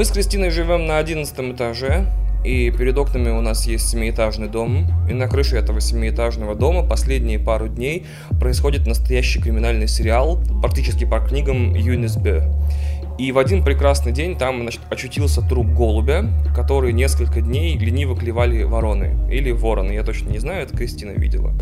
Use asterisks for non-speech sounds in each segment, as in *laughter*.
Мы с Кристиной живем на одиннадцатом этаже, и перед окнами у нас есть семиэтажный дом, и на крыше этого семиэтажного дома последние пару дней происходит настоящий криминальный сериал, практически по книгам Юнис Б. И в один прекрасный день там значит, очутился труп голубя, который несколько дней лениво клевали вороны. Или вороны, я точно не знаю, это Кристина видела.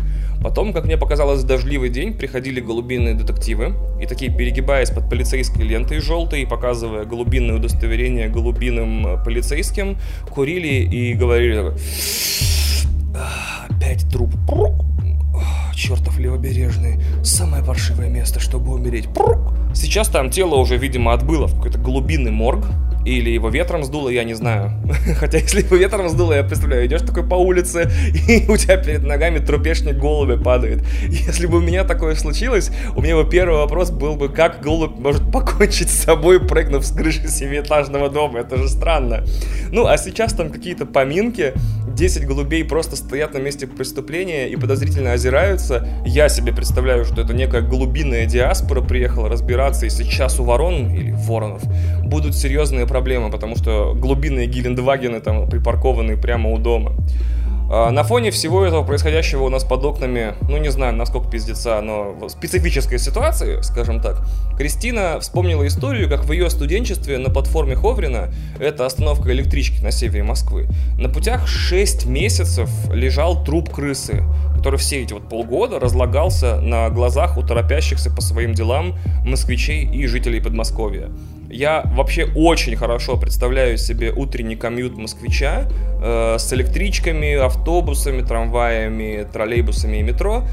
Потом, как мне показалось, дождливый день приходили голубиные детективы, и такие перегибаясь под полицейской лентой желтой, показывая голубиное удостоверение голубиным э, полицейским, курили и говорили «Опять труп, чертов левобережный, самое паршивое место, чтобы умереть. Сейчас там тело уже, видимо, отбыло в какой-то глубинный морг, или его ветром сдуло, я не знаю. *laughs* Хотя, если его ветром сдуло, я представляю, идешь такой по улице, *laughs* и у тебя перед ногами трупешник голубя падает. *laughs* Если бы у меня такое случилось, у меня бы первый вопрос был бы, как голубь может покончить с собой, прыгнув с крыши семиэтажного дома. Это же странно. Ну, а сейчас там какие-то поминки, 10 голубей просто стоят на месте преступления и подозрительно озираются. Я себе представляю, что это некая голубиная диаспора приехала разбираться, и сейчас у ворон или воронов будут серьезные проблемы, потому что глубинные Гелендвагены там припаркованы прямо у дома. А, на фоне всего этого происходящего у нас под окнами, ну не знаю, насколько пиздеца, но специфической ситуации, скажем так, Кристина вспомнила историю, как в ее студенчестве на платформе Ховрина, это остановка электрички на севере Москвы, на путях 6 месяцев лежал труп крысы, который все эти вот полгода разлагался на глазах у торопящихся по своим делам москвичей и жителей Подмосковья. Я вообще очень хорошо представляю себе утренний комьют москвича э, с электричками, автобусами, трамваями, троллейбусами и метро.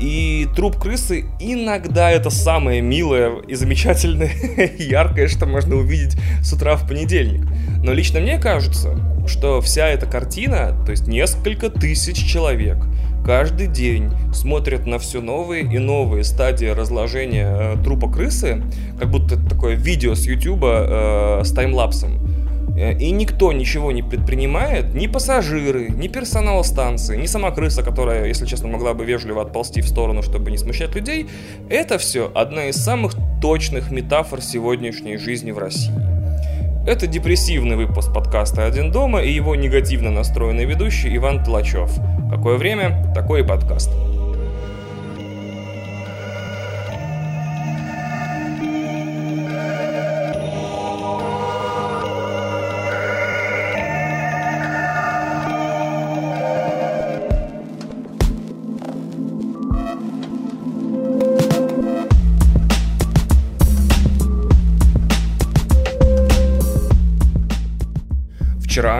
И труп крысы иногда это самое милое и замечательное, *laughs* яркое, что можно увидеть с утра в понедельник. Но лично мне кажется, что вся эта картина, то есть несколько тысяч человек, каждый день смотрят на все новые и новые стадии разложения э, трупа крысы, как будто это такое видео с Ютуба э, с таймлапсом. Э, и никто ничего не предпринимает, ни пассажиры, ни персонал станции, ни сама крыса, которая, если честно, могла бы вежливо отползти в сторону, чтобы не смущать людей. Это все одна из самых точных метафор сегодняшней жизни в России. Это депрессивный выпуск подкаста «Один дома» и его негативно настроенный ведущий Иван Тлачев. Какое время, такой и подкаст.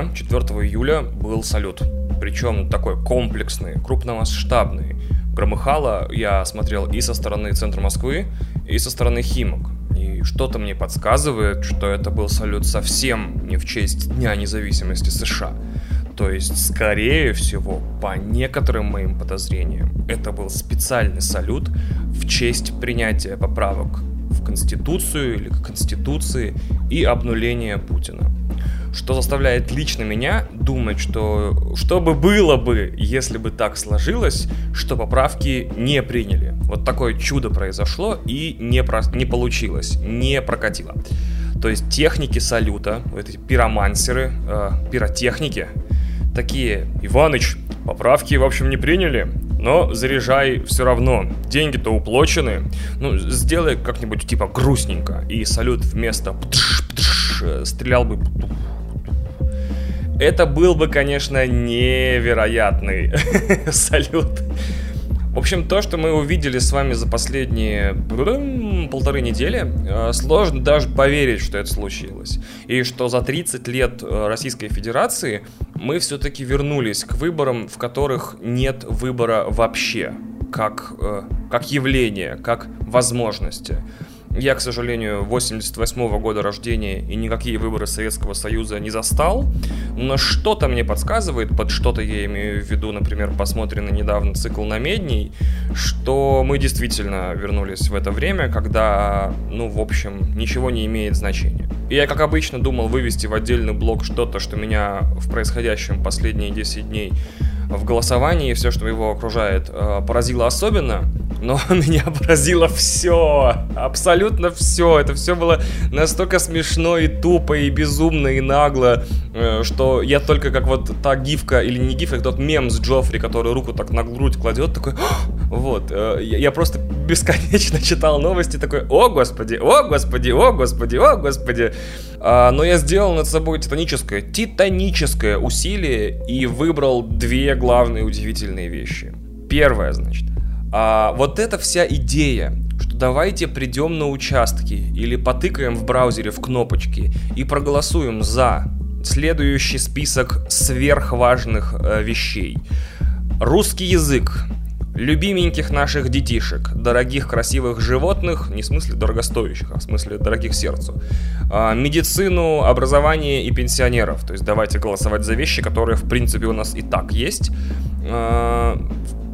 Вчера, 4 июля, был салют. Причем такой комплексный, крупномасштабный. Громыхало я смотрел и со стороны центра Москвы, и со стороны Химок. И что-то мне подсказывает, что это был салют совсем не в честь Дня независимости США. То есть, скорее всего, по некоторым моим подозрениям, это был специальный салют в честь принятия поправок в Конституцию или к Конституции и обнуления Путина что заставляет лично меня думать, что что бы было бы, если бы так сложилось, что поправки не приняли. Вот такое чудо произошло и не, про, не получилось, не прокатило. То есть техники салюта, эти пиромансеры, э, пиротехники, такие, Иваныч, поправки, в общем, не приняли, но заряжай все равно. Деньги-то уплочены. Ну, сделай как-нибудь типа грустненько. И салют вместо э, стрелял бы это был бы, конечно, невероятный *laughs* салют. В общем, то, что мы увидели с вами за последние полторы недели, э, сложно даже поверить, что это случилось. И что за 30 лет э, Российской Федерации мы все-таки вернулись к выборам, в которых нет выбора вообще, как, э, как явления, как возможности. Я, к сожалению, 88 -го года рождения и никакие выборы Советского Союза не застал, но что-то мне подсказывает, под что-то я имею в виду, например, посмотренный недавно цикл на Медней, что мы действительно вернулись в это время, когда, ну, в общем, ничего не имеет значения. И я, как обычно, думал вывести в отдельный блок что-то, что меня в происходящем последние 10 дней в голосовании все, что его окружает, э, поразило особенно, но *laughs* меня поразило все, абсолютно все. Это все было настолько смешно и тупо, и безумно, и нагло, э, что я только как вот та гифка, или не гифка, тот мем с Джоффри, который руку так на грудь кладет, такой, вот, э, я просто *laughs* бесконечно читал новости, такой, о господи, о господи, о господи, о господи. А, но я сделал над собой титаническое, титаническое усилие и выбрал две главные удивительные вещи. Первое, значит, а, вот эта вся идея, что давайте придем на участки или потыкаем в браузере в кнопочки и проголосуем за следующий список сверхважных э, вещей. Русский язык, любименьких наших детишек, дорогих красивых животных, не в смысле дорогостоящих, а в смысле дорогих сердцу, а, медицину, образование и пенсионеров. То есть давайте голосовать за вещи, которые в принципе у нас и так есть. А,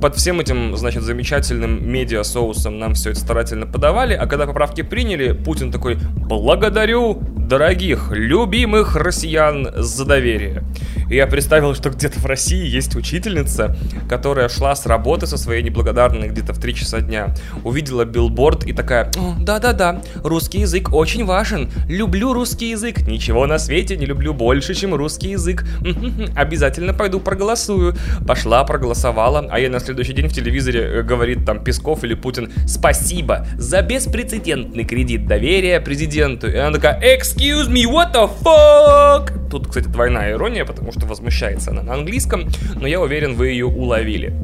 под всем этим, значит, замечательным медиа-соусом нам все это старательно подавали, а когда поправки приняли, Путин такой «Благодарю дорогих, любимых россиян за доверие». И я представил, что где-то в России есть учительница, которая шла с работы со своей неблагодарной где-то в 3 часа дня, увидела билборд и такая «Да-да-да, русский язык очень важен, люблю русский язык, ничего на свете не люблю больше, чем русский язык, обязательно пойду проголосую». Пошла, проголосовала, а я на следующий день в телевизоре э, говорит там Песков или Путин «Спасибо за беспрецедентный кредит доверия президенту». И она такая «Excuse me, what the fuck?» Тут, кстати, двойная ирония, потому что возмущается она на английском, но я уверен, вы ее уловили.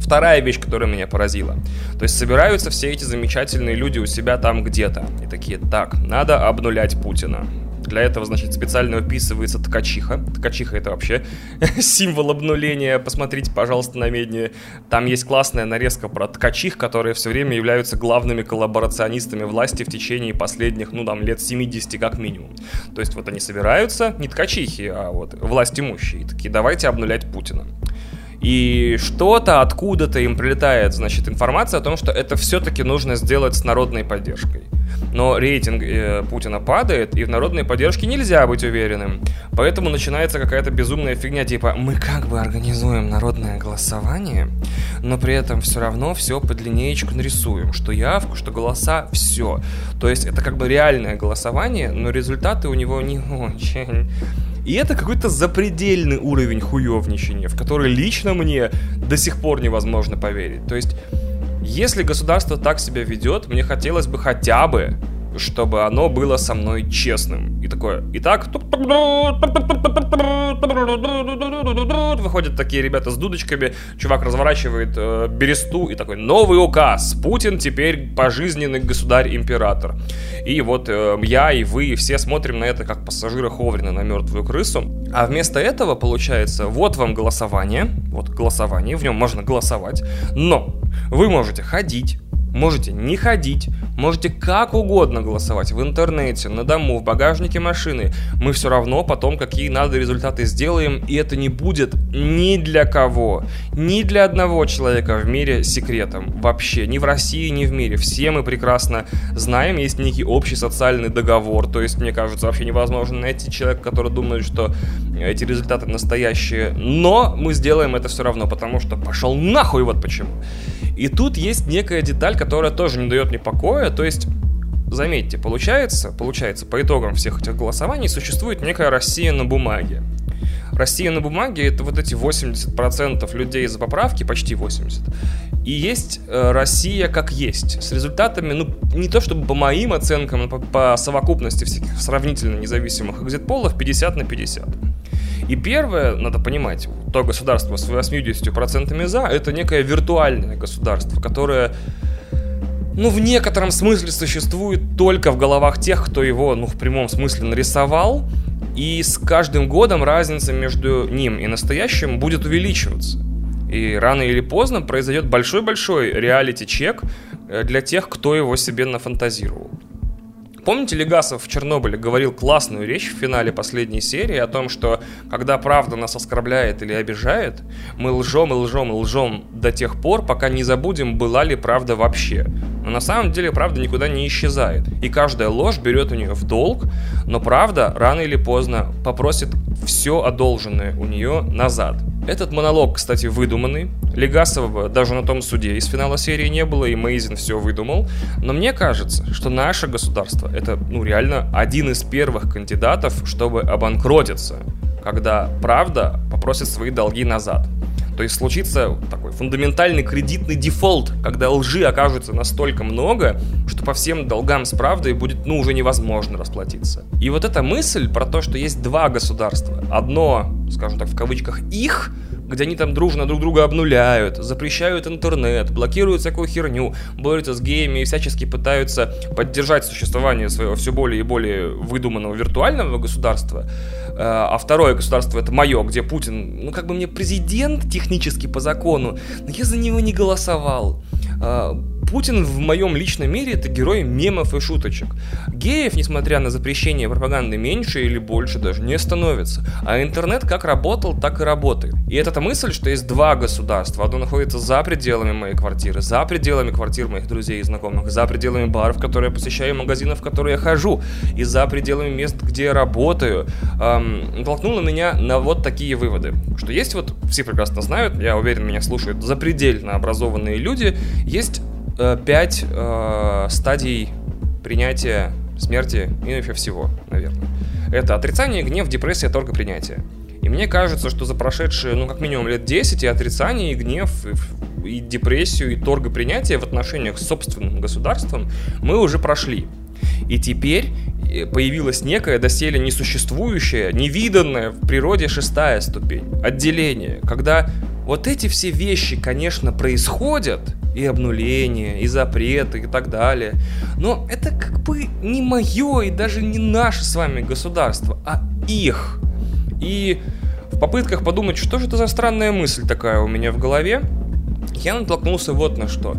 Вторая вещь, которая меня поразила. То есть собираются все эти замечательные люди у себя там где-то. И такие, так, надо обнулять Путина. Для этого, значит, специально выписывается ткачиха. Ткачиха это вообще *laughs* символ обнуления. Посмотрите, пожалуйста, на медне. Там есть классная нарезка про ткачих, которые все время являются главными коллаборационистами власти в течение последних, ну, там, лет 70 как минимум. То есть вот они собираются, не ткачихи, а вот власть имущие. Такие, давайте обнулять Путина. И что-то откуда-то им прилетает, значит, информация о том, что это все-таки нужно сделать с народной поддержкой. Но рейтинг э, Путина падает, и в народной поддержке нельзя быть уверенным. Поэтому начинается какая-то безумная фигня, типа мы как бы организуем народное голосование, но при этом все равно все по линеечку нарисуем, что явку, что голоса, все. То есть это как бы реальное голосование, но результаты у него не очень. И это какой-то запредельный уровень хуевничания, в который лично мне до сих пор невозможно поверить. То есть, если государство так себя ведет, мне хотелось бы хотя бы чтобы оно было со мной честным. И такое, итак, выходят такие ребята с дудочками, чувак разворачивает э, бересту и такой, новый указ, Путин теперь пожизненный государь-император. И вот э, я и вы, и все смотрим на это как пассажиры Ховрина на мертвую крысу. А вместо этого, получается, вот вам голосование, вот голосование, в нем можно голосовать, но вы можете ходить, Можете не ходить, можете как угодно голосовать в интернете, на дому, в багажнике машины. Мы все равно потом какие надо результаты сделаем, и это не будет ни для кого, ни для одного человека в мире секретом. Вообще, ни в России, ни в мире. Все мы прекрасно знаем, есть некий общий социальный договор. То есть, мне кажется, вообще невозможно найти человека, который думает, что эти результаты настоящие. Но мы сделаем это все равно, потому что пошел нахуй вот почему. И тут есть некая деталь, которая тоже не дает мне покоя, то есть Заметьте, получается, получается, по итогам всех этих голосований существует некая Россия на бумаге. Россия на бумаге это вот эти 80% людей за поправки, почти 80. И есть э, Россия как есть, с результатами, ну, не то чтобы по моим оценкам, но по, по совокупности всяких сравнительно независимых экзит-полов 50 на 50. И первое, надо понимать, то государство с 80% за, это некое виртуальное государство, которое ну, в некотором смысле существует только в головах тех, кто его, ну, в прямом смысле нарисовал, и с каждым годом разница между ним и настоящим будет увеличиваться. И рано или поздно произойдет большой-большой реалити-чек э, для тех, кто его себе нафантазировал. Помните, Легасов в Чернобыле говорил классную речь в финале последней серии о том, что когда правда нас оскорбляет или обижает, мы лжем и лжем и лжем до тех пор, пока не забудем, была ли правда вообще. Но на самом деле правда никуда не исчезает. И каждая ложь берет у нее в долг, но правда рано или поздно попросит все одолженное у нее назад. Этот монолог, кстати, выдуманный. Легасова даже на том суде из финала серии не было, и Мейзин все выдумал. Но мне кажется, что наше государство — это, ну, реально один из первых кандидатов, чтобы обанкротиться, когда правда попросит свои долги назад. То есть случится такой фундаментальный кредитный дефолт, когда лжи окажется настолько много, что по всем долгам с правдой будет, ну, уже невозможно расплатиться. И вот эта мысль про то, что есть два государства. Одно, скажем так, в кавычках, их, где они там дружно друг друга обнуляют, запрещают интернет, блокируют всякую херню, борются с геями и всячески пытаются поддержать существование своего все более и более выдуманного виртуального государства. Э, а второе государство это мое, где Путин, ну как бы мне президент технически по закону, но я за него не голосовал. Э, Путин в моем личном мире это герой мемов и шуточек. Геев, несмотря на запрещение пропаганды, меньше или больше даже не становится. А интернет как работал, так и работает. И это мысль, что есть два государства. Одно находится за пределами моей квартиры, за пределами квартир моих друзей и знакомых, за пределами баров, которые я посещаю, магазинов, в которые я хожу, и за пределами мест, где я работаю, эм, толкнуло меня на вот такие выводы. Что есть вот, все прекрасно знают, я уверен, меня слушают запредельно образованные люди, есть Э, пять э, стадий принятия смерти вообще всего, наверное. Это отрицание, гнев, депрессия, торг принятие. И мне кажется, что за прошедшие, ну, как минимум лет 10 и отрицание, и гнев, и, и депрессию, и торгопринятие в отношениях с собственным государством мы уже прошли. И теперь э, появилась некая доселе несуществующая, невиданная в природе шестая ступень, отделение, когда вот эти все вещи, конечно, происходят, и обнуление, и запреты, и так далее, но это как бы не мое и даже не наше с вами государство, а их. И в попытках подумать, что же это за странная мысль такая у меня в голове, я натолкнулся вот на что.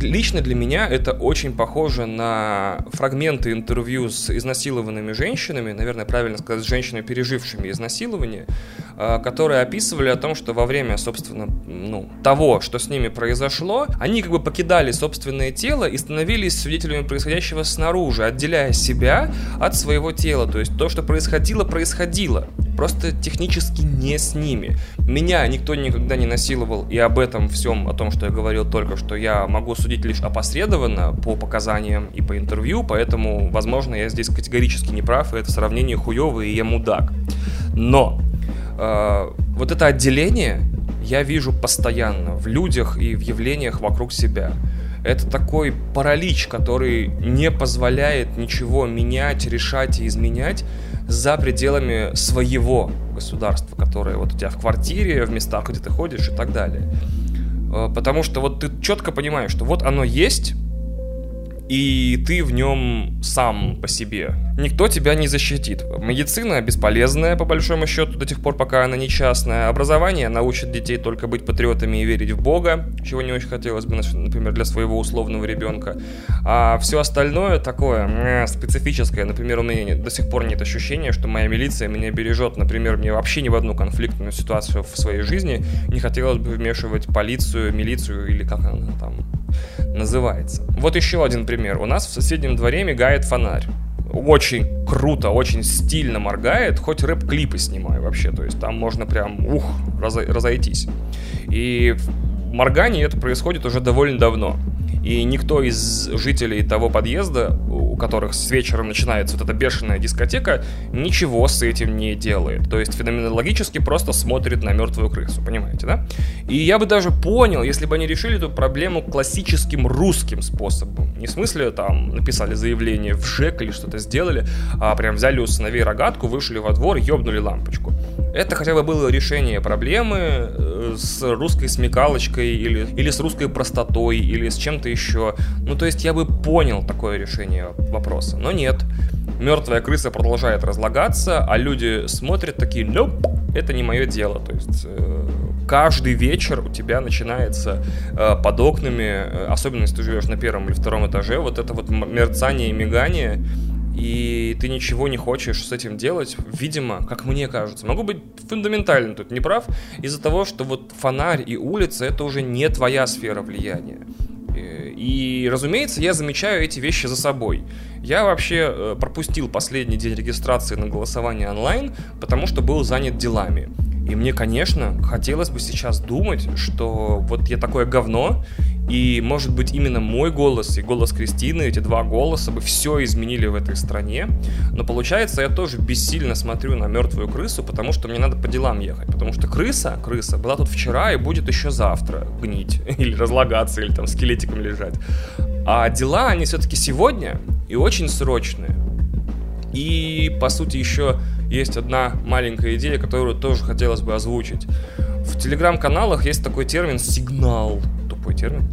Лично для меня это очень похоже на фрагменты интервью с изнасилованными женщинами, наверное, правильно сказать, с женщинами, пережившими изнасилование, которые описывали о том, что во время, собственно, ну, того, что с ними произошло, они как бы покидали собственное тело и становились свидетелями происходящего снаружи, отделяя себя от своего тела. То есть то, что происходило, происходило. Просто технически не с ними. Меня никто никогда не насиловал, и об этом всем, о том, что я говорил только что, я могу судить судить лишь опосредованно по показаниям и по интервью, поэтому, возможно, я здесь категорически не прав, и это сравнение хуёвое, и я мудак. Но э, вот это отделение я вижу постоянно в людях и в явлениях вокруг себя. Это такой паралич, который не позволяет ничего менять, решать и изменять за пределами своего государства, которое вот у тебя в квартире, в местах, где ты ходишь и так далее. Э, потому что вот ты четко понимаешь, что вот оно есть, и ты в нем сам по себе. Никто тебя не защитит. Медицина бесполезная, по большому счету, до тех пор, пока она не частная. Образование научит детей только быть патриотами и верить в Бога, чего не очень хотелось бы, например, для своего условного ребенка. А все остальное такое э, специфическое. Например, у меня до сих пор нет ощущения, что моя милиция меня бережет. Например, мне вообще ни в одну конфликтную ситуацию в своей жизни не хотелось бы вмешивать полицию, милицию или как она там называется. Вот еще один пример. У нас в соседнем дворе мигает фонарь. Очень круто, очень стильно моргает, хоть рэп-клипы снимаю вообще, то есть там можно прям, ух, разойтись. И в моргании это происходит уже довольно давно. И никто из жителей того подъезда, которых с вечера начинается вот эта бешеная дискотека, ничего с этим не делает. То есть феноменологически просто смотрит на мертвую крысу, понимаете, да? И я бы даже понял, если бы они решили эту проблему классическим русским способом. Не в смысле там написали заявление в ЖЭК или что-то сделали, а прям взяли у сыновей рогатку, вышли во двор, ёбнули лампочку. Это хотя бы было решение проблемы э, с русской смекалочкой или, или с русской простотой или с чем-то еще. Ну, то есть я бы понял такое решение вопроса, но нет. Мертвая крыса продолжает разлагаться, а люди смотрят такие, ну, это не мое дело. То есть э, каждый вечер у тебя начинается э, под окнами, э, особенно если ты живешь на первом или втором этаже, вот это вот мерцание и мигание, и ты ничего не хочешь с этим делать, видимо, как мне кажется. Могу быть фундаментально тут не прав, из-за того, что вот фонарь и улица это уже не твоя сфера влияния. И, разумеется, я замечаю эти вещи за собой. Я вообще э, пропустил последний день регистрации на голосование онлайн, потому что был занят делами. И мне, конечно, хотелось бы сейчас думать, что вот я такое говно, и, может быть, именно мой голос и голос Кристины, эти два голоса бы все изменили в этой стране. Но получается, я тоже бессильно смотрю на мертвую крысу, потому что мне надо по делам ехать. Потому что крыса, крыса была тут вчера и будет еще завтра гнить. *laughs* Или разлагаться, или там скелетиком лежать. А дела, они все-таки сегодня и очень срочные. И, по сути, еще есть одна маленькая идея, которую тоже хотелось бы озвучить. В телеграм-каналах есть такой термин «сигнал» тупой термин.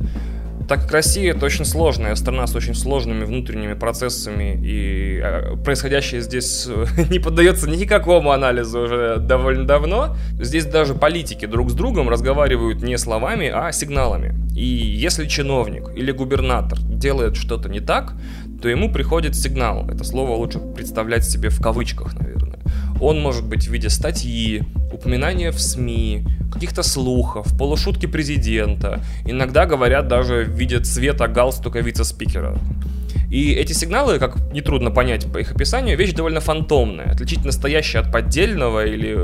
Так как Россия это очень сложная страна с очень сложными внутренними процессами, и э, происходящее здесь *laughs* не поддается никакому анализу уже довольно давно, здесь даже политики друг с другом разговаривают не словами, а сигналами. И если чиновник или губернатор делает что-то не так, то ему приходит сигнал. Это слово лучше представлять себе в кавычках, наверное. Он может быть в виде статьи, упоминания в СМИ, каких-то слухов, полушутки президента. Иногда говорят даже в виде цвета галстука вице-спикера. И эти сигналы, как нетрудно понять по их описанию, вещь довольно фантомная. Отличить настоящее от поддельного или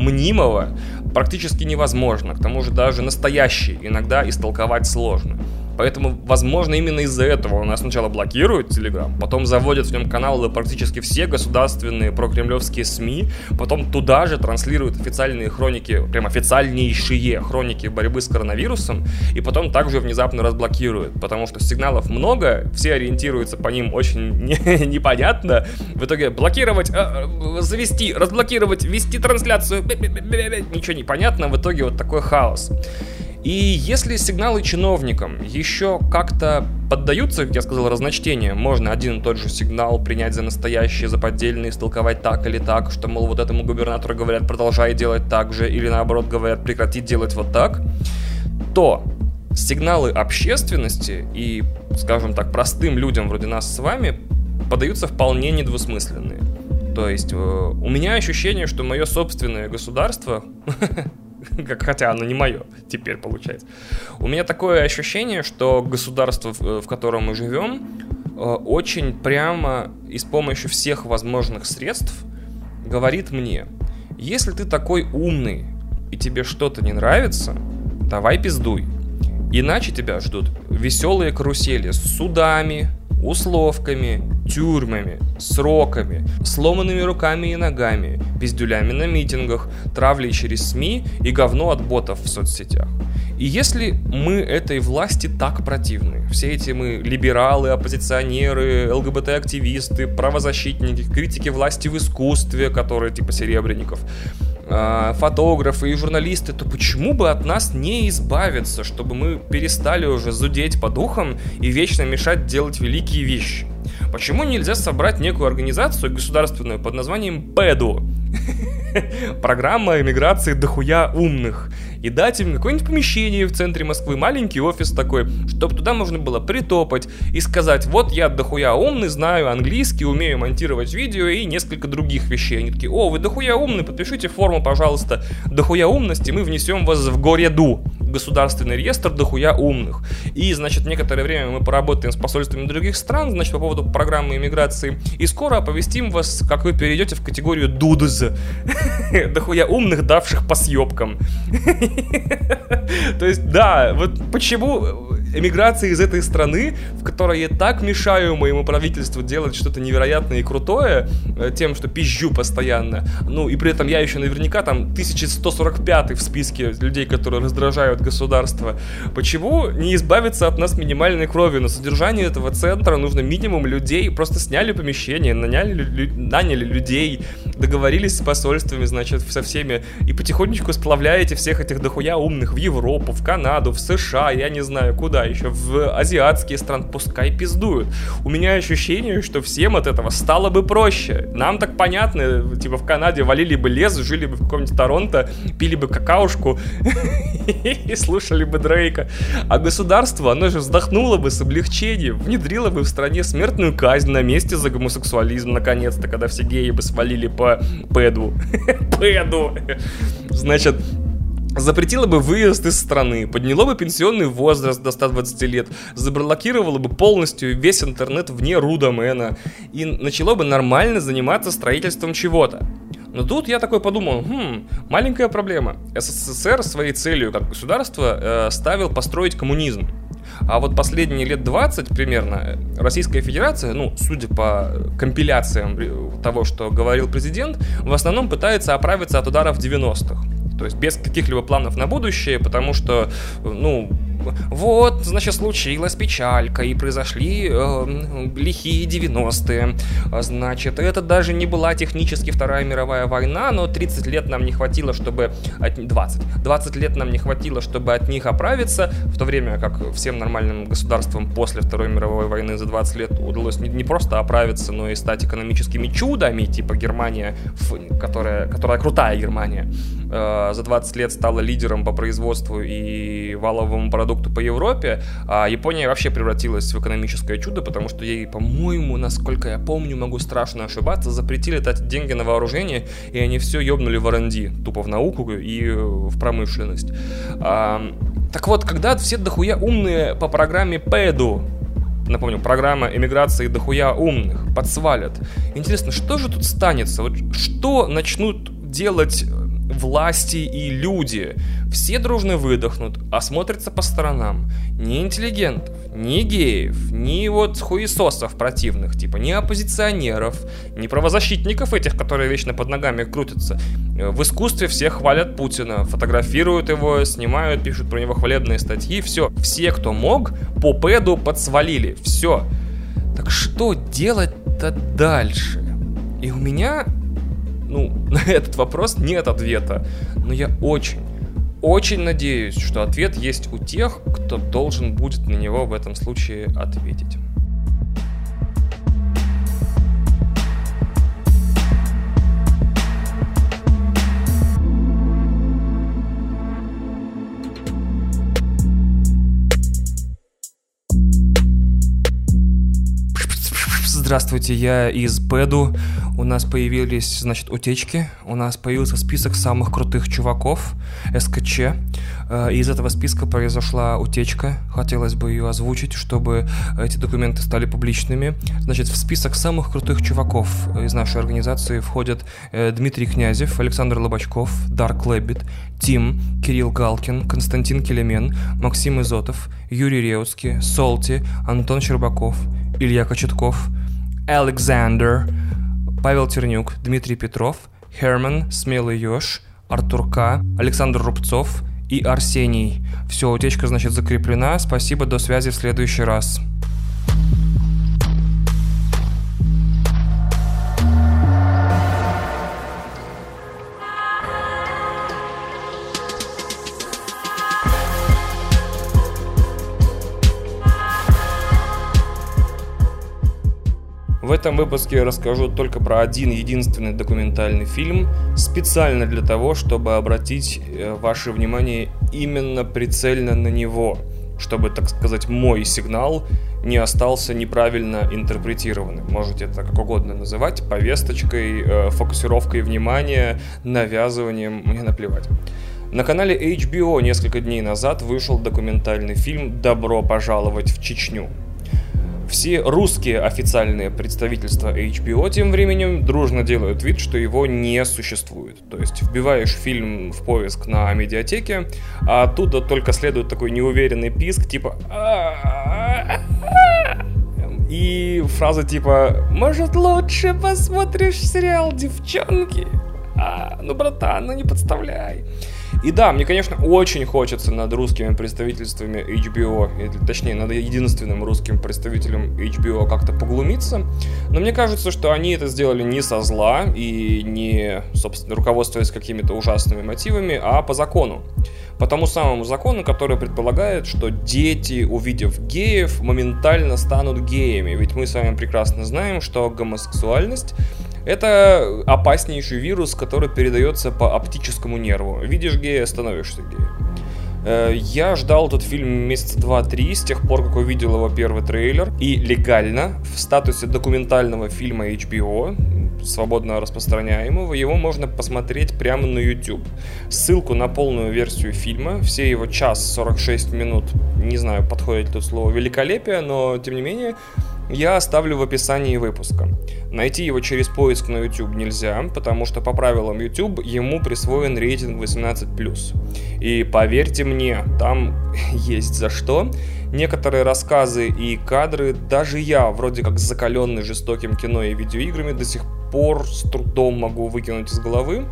мнимого практически невозможно. К тому же даже настоящий иногда истолковать сложно. Поэтому, возможно, именно из-за этого у нас сначала блокируют Telegram, потом заводят в нем каналы практически все государственные прокремлевские СМИ, потом туда же транслируют официальные хроники, прям официальнейшие хроники борьбы с коронавирусом, и потом также внезапно разблокируют, потому что сигналов много, все ориентируются по ним очень *laughs* не, непонятно. В итоге блокировать, э, э, завести, разблокировать, вести трансляцию, ничего не понятно, в итоге вот такой хаос. И если сигналы чиновникам еще как-то поддаются, я сказал, разночтению, можно один и тот же сигнал принять за настоящий, за поддельный, истолковать так или так, что, мол, вот этому губернатору говорят, продолжай делать так же, или наоборот говорят, прекрати делать вот так, то сигналы общественности и, скажем так, простым людям вроде нас с вами подаются вполне недвусмысленные. То есть э, у меня ощущение, что мое собственное государство *laughs* *laughs* как, хотя оно не мое теперь получается. У меня такое ощущение, что государство, в, котором мы живем, э, очень прямо и с помощью всех возможных средств говорит мне, если ты такой умный и тебе что-то не нравится, давай пиздуй. Иначе тебя ждут веселые карусели с судами, условками, тюрьмами, сроками, сломанными руками и ногами, пиздюлями на митингах, травлей через СМИ и говно от ботов в соцсетях. И если мы этой власти так противны, все эти мы либералы, оппозиционеры, ЛГБТ-активисты, правозащитники, критики власти в искусстве, которые типа Серебренников, а, фотографы и журналисты, то почему бы от нас не избавиться, чтобы мы перестали уже зудеть по духам и вечно мешать делать великие вещи? Почему нельзя собрать некую организацию государственную под названием ПЭДУ? *laughs* Программа эмиграции дохуя умных и дать им какое-нибудь помещение в центре Москвы, маленький офис такой, чтобы туда можно было притопать и сказать, вот я дохуя умный, знаю английский, умею монтировать видео и несколько других вещей. Они такие, о, вы дохуя умный, подпишите форму, пожалуйста, дохуя умности, мы внесем вас в гореду государственный реестр дохуя умных. И, значит, некоторое время мы поработаем с посольствами других стран, значит, по поводу программы иммиграции, и скоро оповестим вас, как вы перейдете в категорию дудз, *laughs* дохуя умных, давших по съебкам. *laughs* То есть, да, вот почему эмиграция из этой страны, в которой я так мешаю моему правительству делать что-то невероятное и крутое, э, тем, что пизжу постоянно, ну, и при этом я еще наверняка там 1145 в списке людей, которые раздражают государство. Почему не избавиться от нас минимальной крови? На содержание этого центра нужно минимум людей, просто сняли помещение, наняли, лю- наняли людей, договорились с посольствами, значит, со всеми, и потихонечку сплавляете всех этих дохуя умных в Европу, в Канаду, в США, я не знаю куда еще, в азиатские страны, пускай пиздуют. У меня ощущение, что всем от этого стало бы проще. Нам так понятно, типа в Канаде валили бы лес, жили бы в каком-нибудь Торонто, пили бы какаушку *laughs* и слушали бы Дрейка. А государство, оно же вздохнуло бы с облегчением, внедрило бы в стране смертную казнь на месте за гомосексуализм, наконец-то, когда все геи бы свалили по пэду. *laughs* пэду. Значит, запретила бы выезд из страны, подняло бы пенсионный возраст до 120 лет, заблокировало бы полностью весь интернет вне рудомена и начало бы нормально заниматься строительством чего-то. Но тут я такой подумал, хм, маленькая проблема. СССР своей целью как государство э, ставил построить коммунизм. А вот последние лет 20 примерно Российская Федерация, ну, судя по компиляциям того, что говорил президент, в основном пытается оправиться от ударов 90-х. То есть без каких-либо планов на будущее, потому что, ну, вот, значит, случилась печалька, и произошли э, лихие 90-е. Значит, это даже не была технически Вторая мировая война, но 30 лет нам не хватило, чтобы... От... 20. 20 лет нам не хватило, чтобы от них оправиться, в то время как всем нормальным государствам после Второй мировой войны за 20 лет удалось не, не просто оправиться, но и стать экономическими чудами, типа Германия, которая, которая крутая Германия, за 20 лет стала лидером по производству и валовому продукту по Европе, а Япония вообще превратилась в экономическое чудо, потому что ей, по-моему, насколько я помню, могу страшно ошибаться, запретили тратить деньги на вооружение, и они все ёбнули в R&D, тупо в науку и в промышленность. А, так вот, когда все дохуя умные по программе PEDU, напомню, программа эмиграции дохуя умных, подсвалят. Интересно, что же тут станется? Вот что начнут делать власти и люди. Все дружно выдохнут, осмотрятся по сторонам. Ни интеллигентов, ни геев, ни вот хуесосов противных, типа ни оппозиционеров, ни правозащитников этих, которые вечно под ногами крутятся. В искусстве все хвалят Путина, фотографируют его, снимают, пишут про него хвалебные статьи. Все, все, кто мог, по педу подсвалили. Все. Так что делать-то дальше? И у меня ну, *laughs* на этот вопрос нет ответа. Но я очень, очень надеюсь, что ответ есть у тех, кто должен будет на него в этом случае ответить. Здравствуйте, я из Пэду. У нас появились, значит, утечки. У нас появился список самых крутых чуваков, СКЧ. Э, из этого списка произошла утечка. Хотелось бы ее озвучить, чтобы эти документы стали публичными. Значит, в список самых крутых чуваков из нашей организации входят э, Дмитрий Князев, Александр Лобачков, Дарк Лэббит, Тим, Кирилл Галкин, Константин Келемен, Максим Изотов, Юрий Реутский, Солти, Антон Щербаков, Илья Кочетков – Александр, Павел Тернюк, Дмитрий Петров, Херман, Смелый Ёж, Артур К, Александр Рубцов и Арсений. Все, утечка, значит, закреплена. Спасибо, до связи в следующий раз. В этом выпуске я расскажу только про один единственный документальный фильм, специально для того, чтобы обратить э, ваше внимание именно прицельно на него, чтобы, так сказать, мой сигнал не остался неправильно интерпретированным. Можете это как угодно называть, повесточкой, э, фокусировкой внимания, навязыванием, мне наплевать. На канале HBO несколько дней назад вышел документальный фильм «Добро пожаловать в Чечню». Все русские официальные представительства HBO тем временем дружно делают вид, что его не существует. То есть вбиваешь фильм в поиск на медиатеке, а оттуда только следует такой неуверенный писк, типа и фраза типа «Может, лучше посмотришь сериал «Девчонки»?» А, ну, братан, ну не подставляй. И да, мне, конечно, очень хочется над русскими представительствами HBO, или, точнее, над единственным русским представителем HBO как-то поглумиться, но мне кажется, что они это сделали не со зла и не, собственно, руководствуясь какими-то ужасными мотивами, а по закону. По тому самому закону, который предполагает, что дети, увидев геев, моментально станут геями. Ведь мы с вами прекрасно знаем, что гомосексуальность это опаснейший вирус, который передается по оптическому нерву. Видишь гея, становишься геем. Э, я ждал этот фильм месяца два-три с тех пор, как увидел его первый трейлер. И легально, в статусе документального фильма HBO, свободно распространяемого, его можно посмотреть прямо на YouTube. Ссылку на полную версию фильма, все его час 46 минут, не знаю, подходит ли тут слово великолепие, но тем не менее, я оставлю в описании выпуска. Найти его через поиск на YouTube нельзя, потому что по правилам YouTube ему присвоен рейтинг 18+. И поверьте мне, там *laughs* есть за что. Некоторые рассказы и кадры даже я, вроде как закаленный жестоким кино и видеоиграми, до сих пор с трудом могу выкинуть из головы.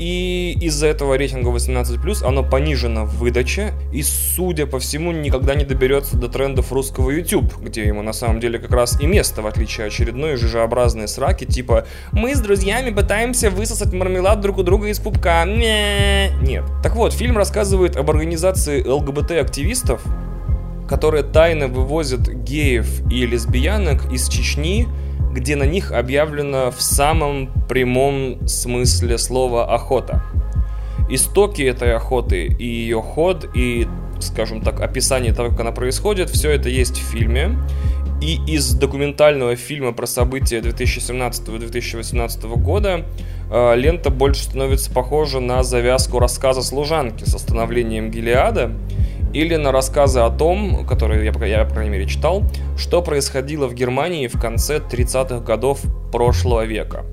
И из-за этого рейтинга 18+, оно понижено в выдаче, и, судя по всему, никогда не доберется до трендов русского YouTube, где ему на самом деле как раз и место, в отличие от очередной жижеобразной сраки, типа «Мы с друзьями пытаемся высосать мармелад друг у друга из пупка». Нет. Так вот, фильм рассказывает об организации ЛГБТ-активистов, которые тайно вывозят геев и лесбиянок из Чечни, где на них объявлено в самом прямом смысле слова охота. Истоки этой охоты и ее ход, и, скажем так, описание того, как она происходит, все это есть в фильме. И из документального фильма про события 2017-2018 года э, лента больше становится похожа на завязку рассказа служанки с остановлением Гелиада или на рассказы о том, которые я, я, по крайней мере, читал, что происходило в Германии в конце 30-х годов прошлого века.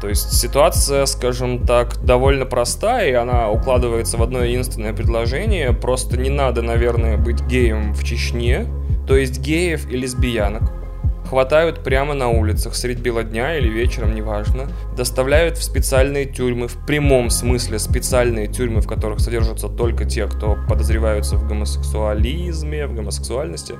То есть ситуация, скажем так, довольно простая, и она укладывается в одно единственное предложение. Просто не надо, наверное, быть геем в Чечне, то есть геев и лесбиянок хватают прямо на улицах средь бела дня или вечером, неважно, доставляют в специальные тюрьмы, в прямом смысле специальные тюрьмы, в которых содержатся только те, кто подозреваются в гомосексуализме, в гомосексуальности,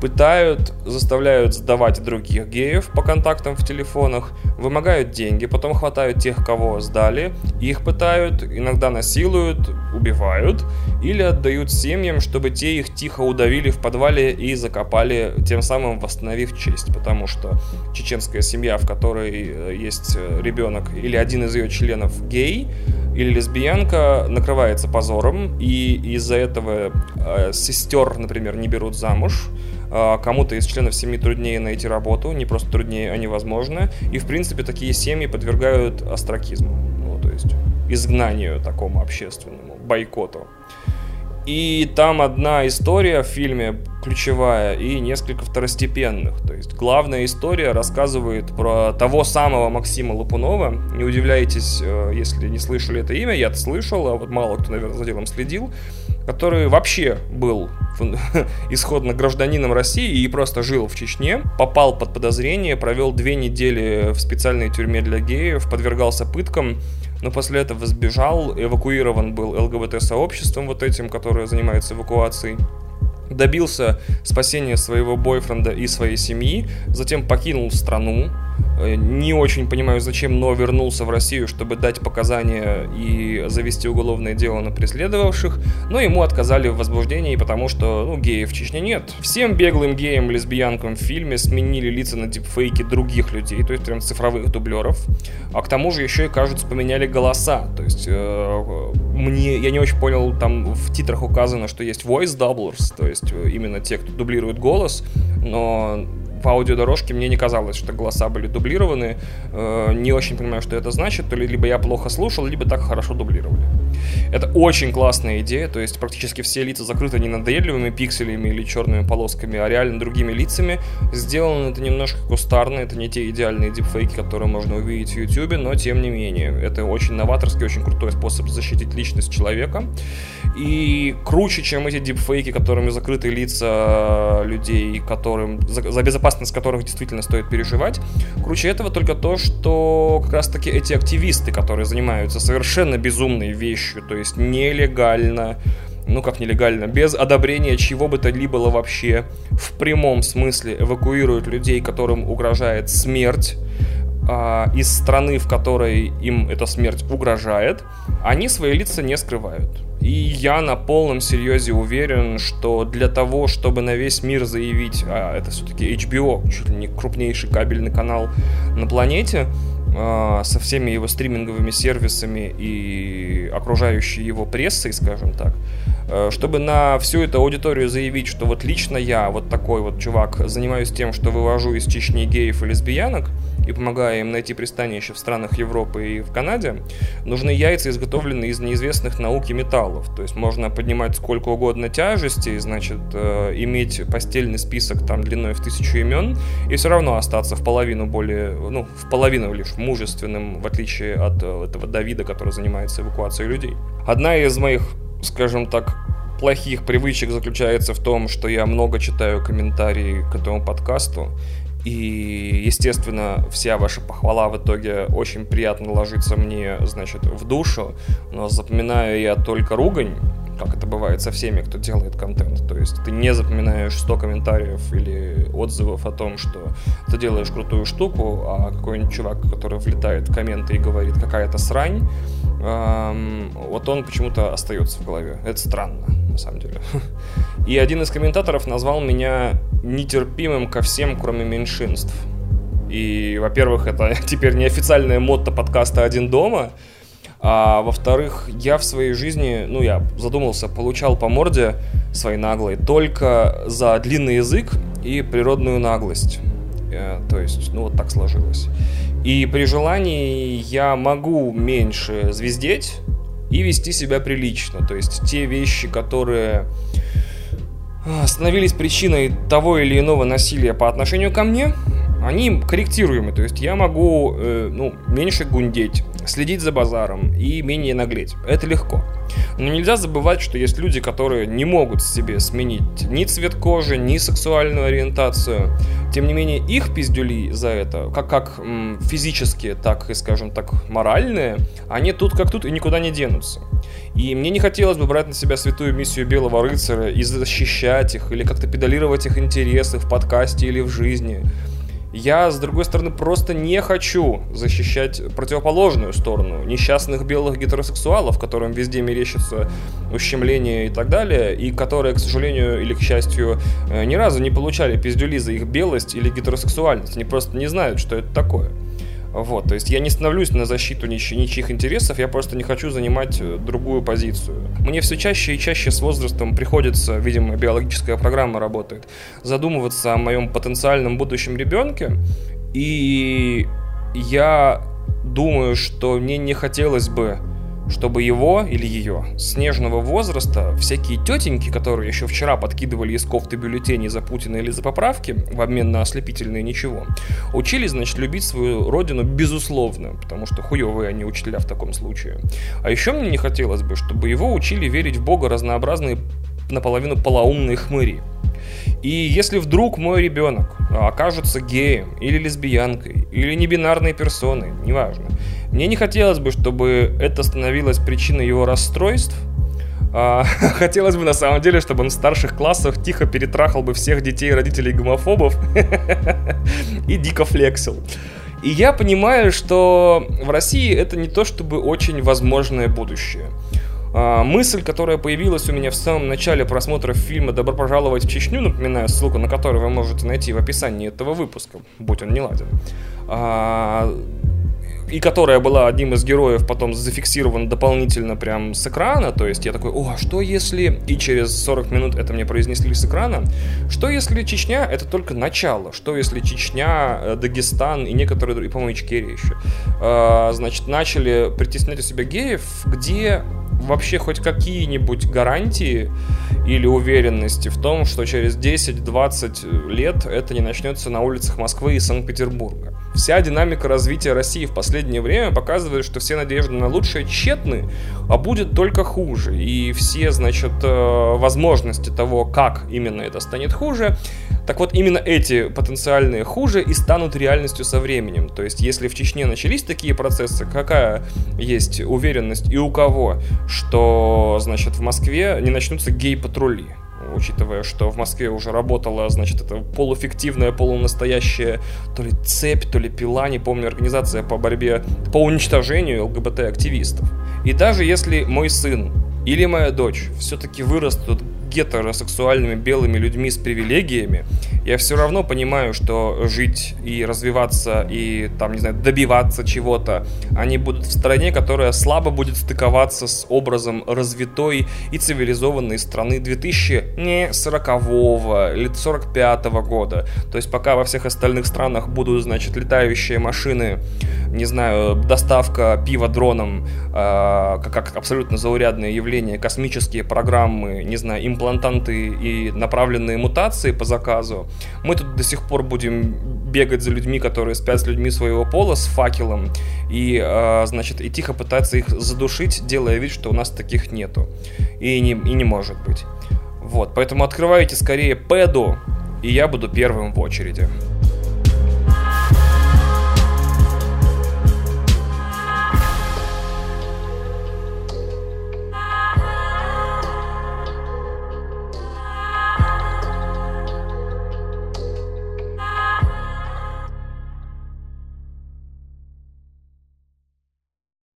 пытают, заставляют сдавать других геев по контактам в телефонах, вымогают деньги, потом хватают тех, кого сдали, их пытают, иногда насилуют, убивают или отдают семьям, чтобы те их тихо удавили в подвале и закопали, тем самым восстановив честь, потому что чеченская семья, в которой э, есть э, ребенок или один из ее членов гей, или лесбиянка накрывается позором, и из-за этого э, сестер, например, не берут замуж, а, кому-то из членов семьи труднее найти работу, не просто труднее, а невозможно. И, в принципе, такие семьи подвергают астракизму, ну, то есть изгнанию такому общественному, бойкоту. И там одна история в фильме ключевая и несколько второстепенных. То есть главная история рассказывает про того самого Максима Лопунова. Не удивляйтесь, э, если не слышали это имя, я-то слышал, а вот мало кто, наверное, за делом следил который вообще был *laughs* исходно гражданином России и просто жил в Чечне, попал под подозрение, провел две недели в специальной тюрьме для геев, подвергался пыткам, но после этого сбежал, эвакуирован был ЛГБТ-сообществом вот этим, которое занимается эвакуацией. Добился спасения своего бойфренда и своей семьи, затем покинул страну, не очень понимаю, зачем, но вернулся в Россию, чтобы дать показания и завести уголовное дело на преследовавших, но ему отказали в возбуждении, потому что, ну, геев в Чечне нет. Всем беглым геям, лесбиянкам в фильме сменили лица на дипфейки других людей, то есть прям цифровых дублеров, а к тому же еще и, кажется, поменяли голоса, то есть э, мне, я не очень понял, там в титрах указано, что есть voice doublers, то есть э, именно те, кто дублирует голос, но по аудиодорожке мне не казалось, что голоса были дублированы. Э, не очень понимаю, что это значит. То ли либо я плохо слушал, либо так хорошо дублировали. Это очень классная идея, то есть практически все лица закрыты не надоедливыми пикселями или черными полосками, а реально другими лицами. Сделано это немножко кустарно, это не те идеальные дипфейки, которые можно увидеть в YouTube, но тем не менее. Это очень новаторский, очень крутой способ защитить личность человека. И круче, чем эти дипфейки, которыми закрыты лица людей, которым, за, за безопасность которых действительно стоит переживать. Круче этого только то, что как раз таки эти активисты, которые занимаются совершенно безумной вещью, то есть нелегально, ну как нелегально, без одобрения чего бы то ни было вообще, в прямом смысле эвакуируют людей, которым угрожает смерть, а, из страны, в которой им эта смерть угрожает, они свои лица не скрывают. И я на полном серьезе уверен, что для того, чтобы на весь мир заявить, а это все-таки HBO, чуть ли не крупнейший кабельный канал на планете, со всеми его стриминговыми сервисами и окружающей его прессой, скажем так, э, чтобы на всю эту аудиторию заявить, что вот лично я, вот такой вот чувак, занимаюсь тем, что вывожу из Чечни геев и лесбиянок, и помогая им найти пристанище в странах Европы и в Канаде, нужны яйца, изготовленные из неизвестных науки металлов. То есть можно поднимать сколько угодно тяжести, значит, э, иметь постельный список там длиной в тысячу имен, и все равно остаться в половину более, ну, в половину лишь мужественным, в отличие от э, этого Давида, который занимается эвакуацией людей. Одна из моих, скажем так, плохих привычек заключается в том, что я много читаю комментарии к этому подкасту. И, естественно, вся ваша похвала в итоге очень приятно ложится мне, значит, в душу. Но запоминаю я только ругань, как это бывает со всеми, кто делает контент. То есть ты не запоминаешь 100 комментариев или отзывов о том, что ты делаешь крутую штуку, а какой-нибудь чувак, который влетает в комменты и говорит какая-то срань, эм, вот он почему-то остается в голове. Это странно, на самом деле. *laughs* И один из комментаторов назвал меня нетерпимым ко всем, кроме меньшинств. И, во-первых, это *laughs* теперь неофициальная мотто подкаста «Один дома», а во-вторых, я в своей жизни, ну, я задумался, получал по морде своей наглой только за длинный язык и природную наглость. Э, то есть, ну, вот так сложилось. И при желании я могу меньше звездеть и вести себя прилично. То есть те вещи, которые а, становились причиной того или иного насилия по отношению ко мне, они корректируемы. То есть я могу э, ну, меньше гундеть, следить за базаром и менее наглеть. Это легко. Но нельзя забывать, что есть люди, которые не могут себе сменить ни цвет кожи, ни сексуальную ориентацию. Тем не менее, их пиздюли за это, как, как м, физические, так и, скажем так, моральные, они тут как тут и никуда не денутся. И мне не хотелось бы брать на себя святую миссию Белого Рыцаря и защищать их, или как-то педалировать их интересы в подкасте или в жизни. Я, с другой стороны, просто не хочу защищать противоположную сторону несчастных белых гетеросексуалов, которым везде мерещится ущемление и так далее, и которые, к сожалению или к счастью, э, ни разу не получали пиздюли за их белость или гетеросексуальность. Они просто не знают, что это такое. Вот, то есть я не становлюсь на защиту ничьих, ничьих интересов, я просто не хочу занимать э, другую позицию. Мне все чаще и чаще с возрастом приходится, видимо, биологическая программа работает, задумываться о моем потенциальном будущем ребенке, и я думаю, что мне не хотелось бы чтобы его или ее снежного возраста всякие тетеньки, которые еще вчера подкидывали из кофты бюллетени за Путина или за поправки в обмен на ослепительное ничего, учились, значит, любить свою родину безусловно, потому что хуевые они учителя в таком случае. А еще мне не хотелось бы, чтобы его учили верить в Бога разнообразные наполовину полоумные хмыри. И если вдруг мой ребенок окажется геем или лесбиянкой или небинарной персоной, неважно, мне не хотелось бы, чтобы это становилось причиной его расстройств. А, *laughs* хотелось бы на самом деле, чтобы он в старших классах тихо перетрахал бы всех детей родителей гомофобов *laughs* и дико флексил. И я понимаю, что в России это не то чтобы очень возможное будущее. А, мысль, которая появилась у меня в самом начале просмотра фильма «Добро пожаловать в Чечню», напоминаю, ссылку на которую вы можете найти в описании этого выпуска, будь он не ладен, а, и которая была одним из героев потом зафиксирован дополнительно прям с экрана, то есть я такой, о, а что если, и через 40 минут это мне произнесли с экрана, что если Чечня это только начало, что если Чечня, э, Дагестан и некоторые другие, по-моему, Ичкерия еще, э, значит, начали притеснять у себя геев, где вообще хоть какие-нибудь гарантии или уверенности в том, что через 10-20 лет это не начнется на улицах Москвы и Санкт-Петербурга. Вся динамика развития России в последнее время показывает, что все надежды на лучшее тщетны, а будет только хуже. И все, значит, э, возможности того, как именно это станет хуже, так вот, именно эти потенциальные хуже и станут реальностью со временем. То есть, если в Чечне начались такие процессы, какая есть уверенность и у кого, что, значит, в Москве не начнутся гей-патрули? учитывая, что в Москве уже работала, значит, это полуфиктивная, полунастоящая то ли цепь, то ли пила, не помню, организация по борьбе, по уничтожению ЛГБТ-активистов. И даже если мой сын или моя дочь все-таки вырастут гетеросексуальными белыми людьми с привилегиями, я все равно понимаю, что жить и развиваться и там, не знаю, добиваться чего-то, они будут в стране, которая слабо будет стыковаться с образом развитой и цивилизованной страны 2040 или 45 года. То есть пока во всех остальных странах будут, значит, летающие машины, не знаю, доставка пива дроном, э, как абсолютно заурядное явление, космические программы, не знаю, имплантанты и направленные мутации по заказу, мы тут до сих пор будем бегать за людьми, которые спят с людьми своего пола, с факелом, и, э, значит, и тихо пытаться их задушить, делая вид, что у нас таких нету. И не, и не может быть. Вот, поэтому открывайте скорее педу, и я буду первым в очереди.